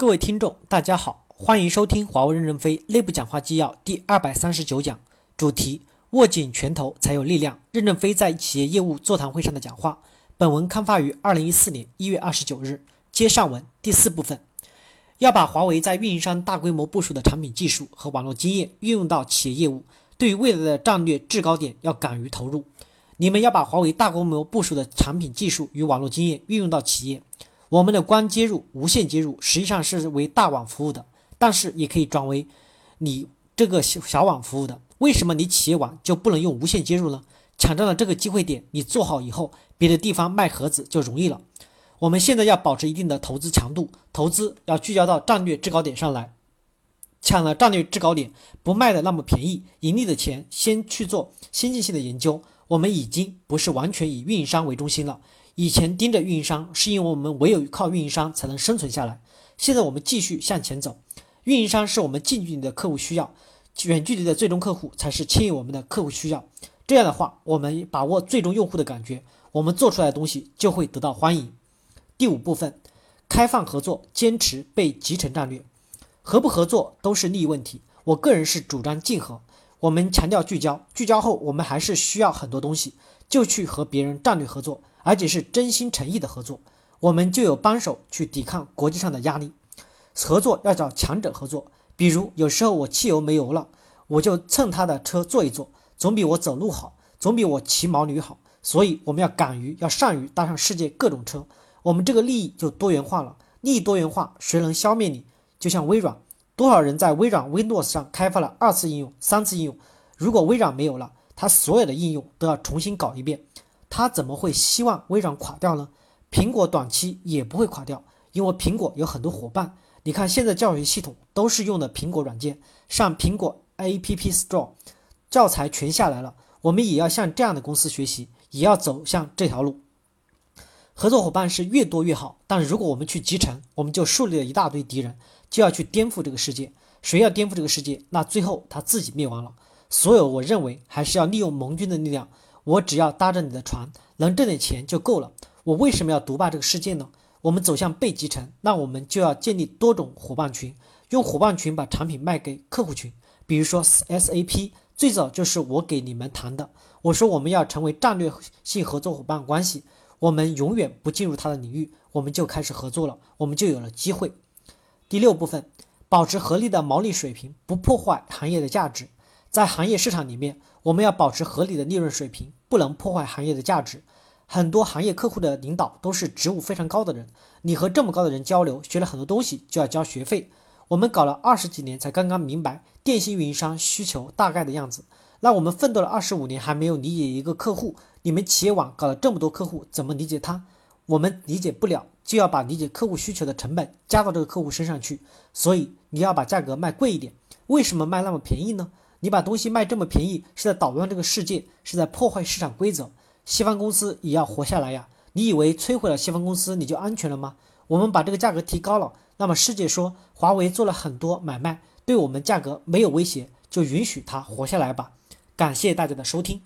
各位听众，大家好，欢迎收听华为任正非内部讲话纪要第二百三十九讲，主题：握紧拳头才有力量。任正非在企业业务座谈会上的讲话。本文刊发于二零一四年一月二十九日。接上文第四部分，要把华为在运营商大规模部署的产品技术和网络经验运用到企业业务，对于未来的战略制高点要敢于投入。你们要把华为大规模部署的产品技术与网络经验运用到企业。我们的光接入、无线接入实际上是为大网服务的，但是也可以转为你这个小小网服务的。为什么你企业网就不能用无线接入呢？抢占了这个机会点，你做好以后，别的地方卖盒子就容易了。我们现在要保持一定的投资强度，投资要聚焦到战略制高点上来，抢了战略制高点，不卖的那么便宜，盈利的钱先去做先进性的研究。我们已经不是完全以运营商为中心了。以前盯着运营商，是因为我们唯有靠运营商才能生存下来。现在我们继续向前走，运营商是我们近距离的客户需要，远距离的最终客户才是牵引我们的客户需要。这样的话，我们把握最终用户的感觉，我们做出来的东西就会得到欢迎。第五部分，开放合作，坚持被集成战略，合不合作都是利益问题。我个人是主张竞合，我们强调聚焦，聚焦后我们还是需要很多东西，就去和别人战略合作。而且是真心诚意的合作，我们就有帮手去抵抗国际上的压力。合作要找强者合作，比如有时候我汽油没油了，我就蹭他的车坐一坐，总比我走路好，总比我骑毛驴好。所以我们要敢于，要善于搭上世界各种车，我们这个利益就多元化了。利益多元化，谁能消灭你？就像微软，多少人在微软 Windows 上开发了二次应用、三次应用，如果微软没有了，他所有的应用都要重新搞一遍。他怎么会希望微软垮掉呢？苹果短期也不会垮掉，因为苹果有很多伙伴。你看，现在教育系统都是用的苹果软件，上苹果 App Store，教材全下来了。我们也要向这样的公司学习，也要走向这条路。合作伙伴是越多越好，但是如果我们去集成，我们就树立了一大堆敌人，就要去颠覆这个世界。谁要颠覆这个世界，那最后他自己灭亡了。所有，我认为还是要利用盟军的力量。我只要搭着你的船，能挣点钱就够了。我为什么要独霸这个世界呢？我们走向被集成，那我们就要建立多种伙伴群，用伙伴群把产品卖给客户群。比如说 SAP，最早就是我给你们谈的。我说我们要成为战略性合作伙伴关系，我们永远不进入他的领域，我们就开始合作了，我们就有了机会。第六部分，保持合理的毛利水平，不破坏行业的价值。在行业市场里面，我们要保持合理的利润水平，不能破坏行业的价值。很多行业客户的领导都是职务非常高的人，你和这么高的人交流，学了很多东西，就要交学费。我们搞了二十几年，才刚刚明白电信运营商需求大概的样子。那我们奋斗了二十五年，还没有理解一个客户。你们企业网搞了这么多客户，怎么理解他？我们理解不了，就要把理解客户需求的成本加到这个客户身上去。所以你要把价格卖贵一点。为什么卖那么便宜呢？你把东西卖这么便宜，是在捣乱这个世界，是在破坏市场规则。西方公司也要活下来呀！你以为摧毁了西方公司你就安全了吗？我们把这个价格提高了，那么世界说华为做了很多买卖，对我们价格没有威胁，就允许它活下来吧。感谢大家的收听。